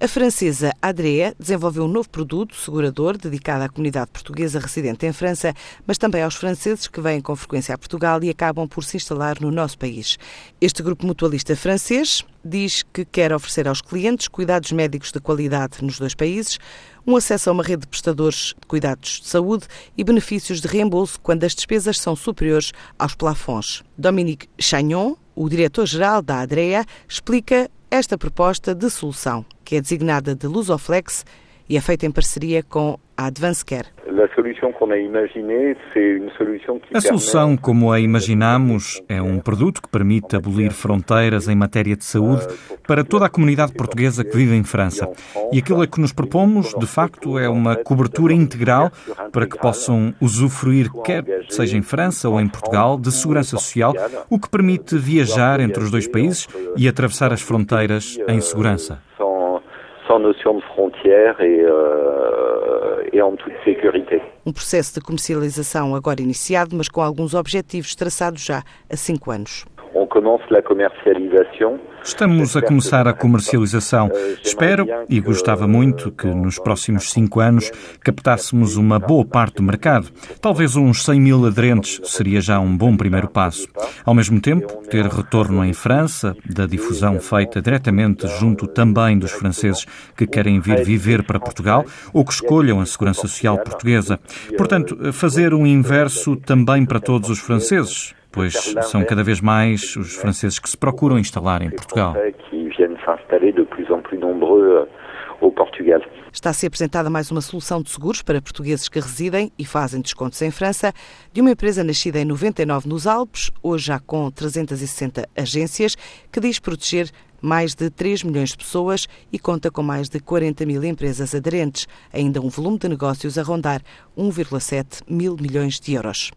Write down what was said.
A francesa Adrea desenvolveu um novo produto segurador dedicado à comunidade portuguesa residente em França, mas também aos franceses que vêm com frequência a Portugal e acabam por se instalar no nosso país. Este grupo mutualista francês diz que quer oferecer aos clientes cuidados médicos de qualidade nos dois países, um acesso a uma rede de prestadores de cuidados de saúde e benefícios de reembolso quando as despesas são superiores aos plafons. Dominique Chagnon, o diretor-geral da Adrea, explica esta proposta de solução, que é designada de Lusoflex e é feita em parceria com a Advance Care. A solução, como a imaginamos, é um produto que permite abolir fronteiras em matéria de saúde para toda a comunidade portuguesa que vive em França. E aquilo a que nos propomos, de facto, é uma cobertura integral para que possam usufruir, quer seja em França ou em Portugal, de segurança social, o que permite viajar entre os dois países e atravessar as fronteiras em segurança. Sans notion de frontière et, euh, et en toute sécurité. Um processo de comercialização agora iniciado, mas com alguns objetivos traçados já há cinco anos. Estamos a começar a comercialização. Espero e gostava muito que nos próximos cinco anos captássemos uma boa parte do mercado. Talvez uns 100 mil aderentes seria já um bom primeiro passo. Ao mesmo tempo, ter retorno em França da difusão feita diretamente junto também dos franceses que querem vir viver para Portugal ou que escolham a segurança social portuguesa. Portanto, fazer um inverso também para todos os franceses pois são cada vez mais os franceses que se procuram instalar em Portugal. Está a ser apresentada mais uma solução de seguros para portugueses que residem e fazem descontos em França, de uma empresa nascida em 99 nos Alpes, hoje já com 360 agências, que diz proteger mais de 3 milhões de pessoas e conta com mais de 40 mil empresas aderentes, ainda um volume de negócios a rondar 1,7 mil milhões de euros.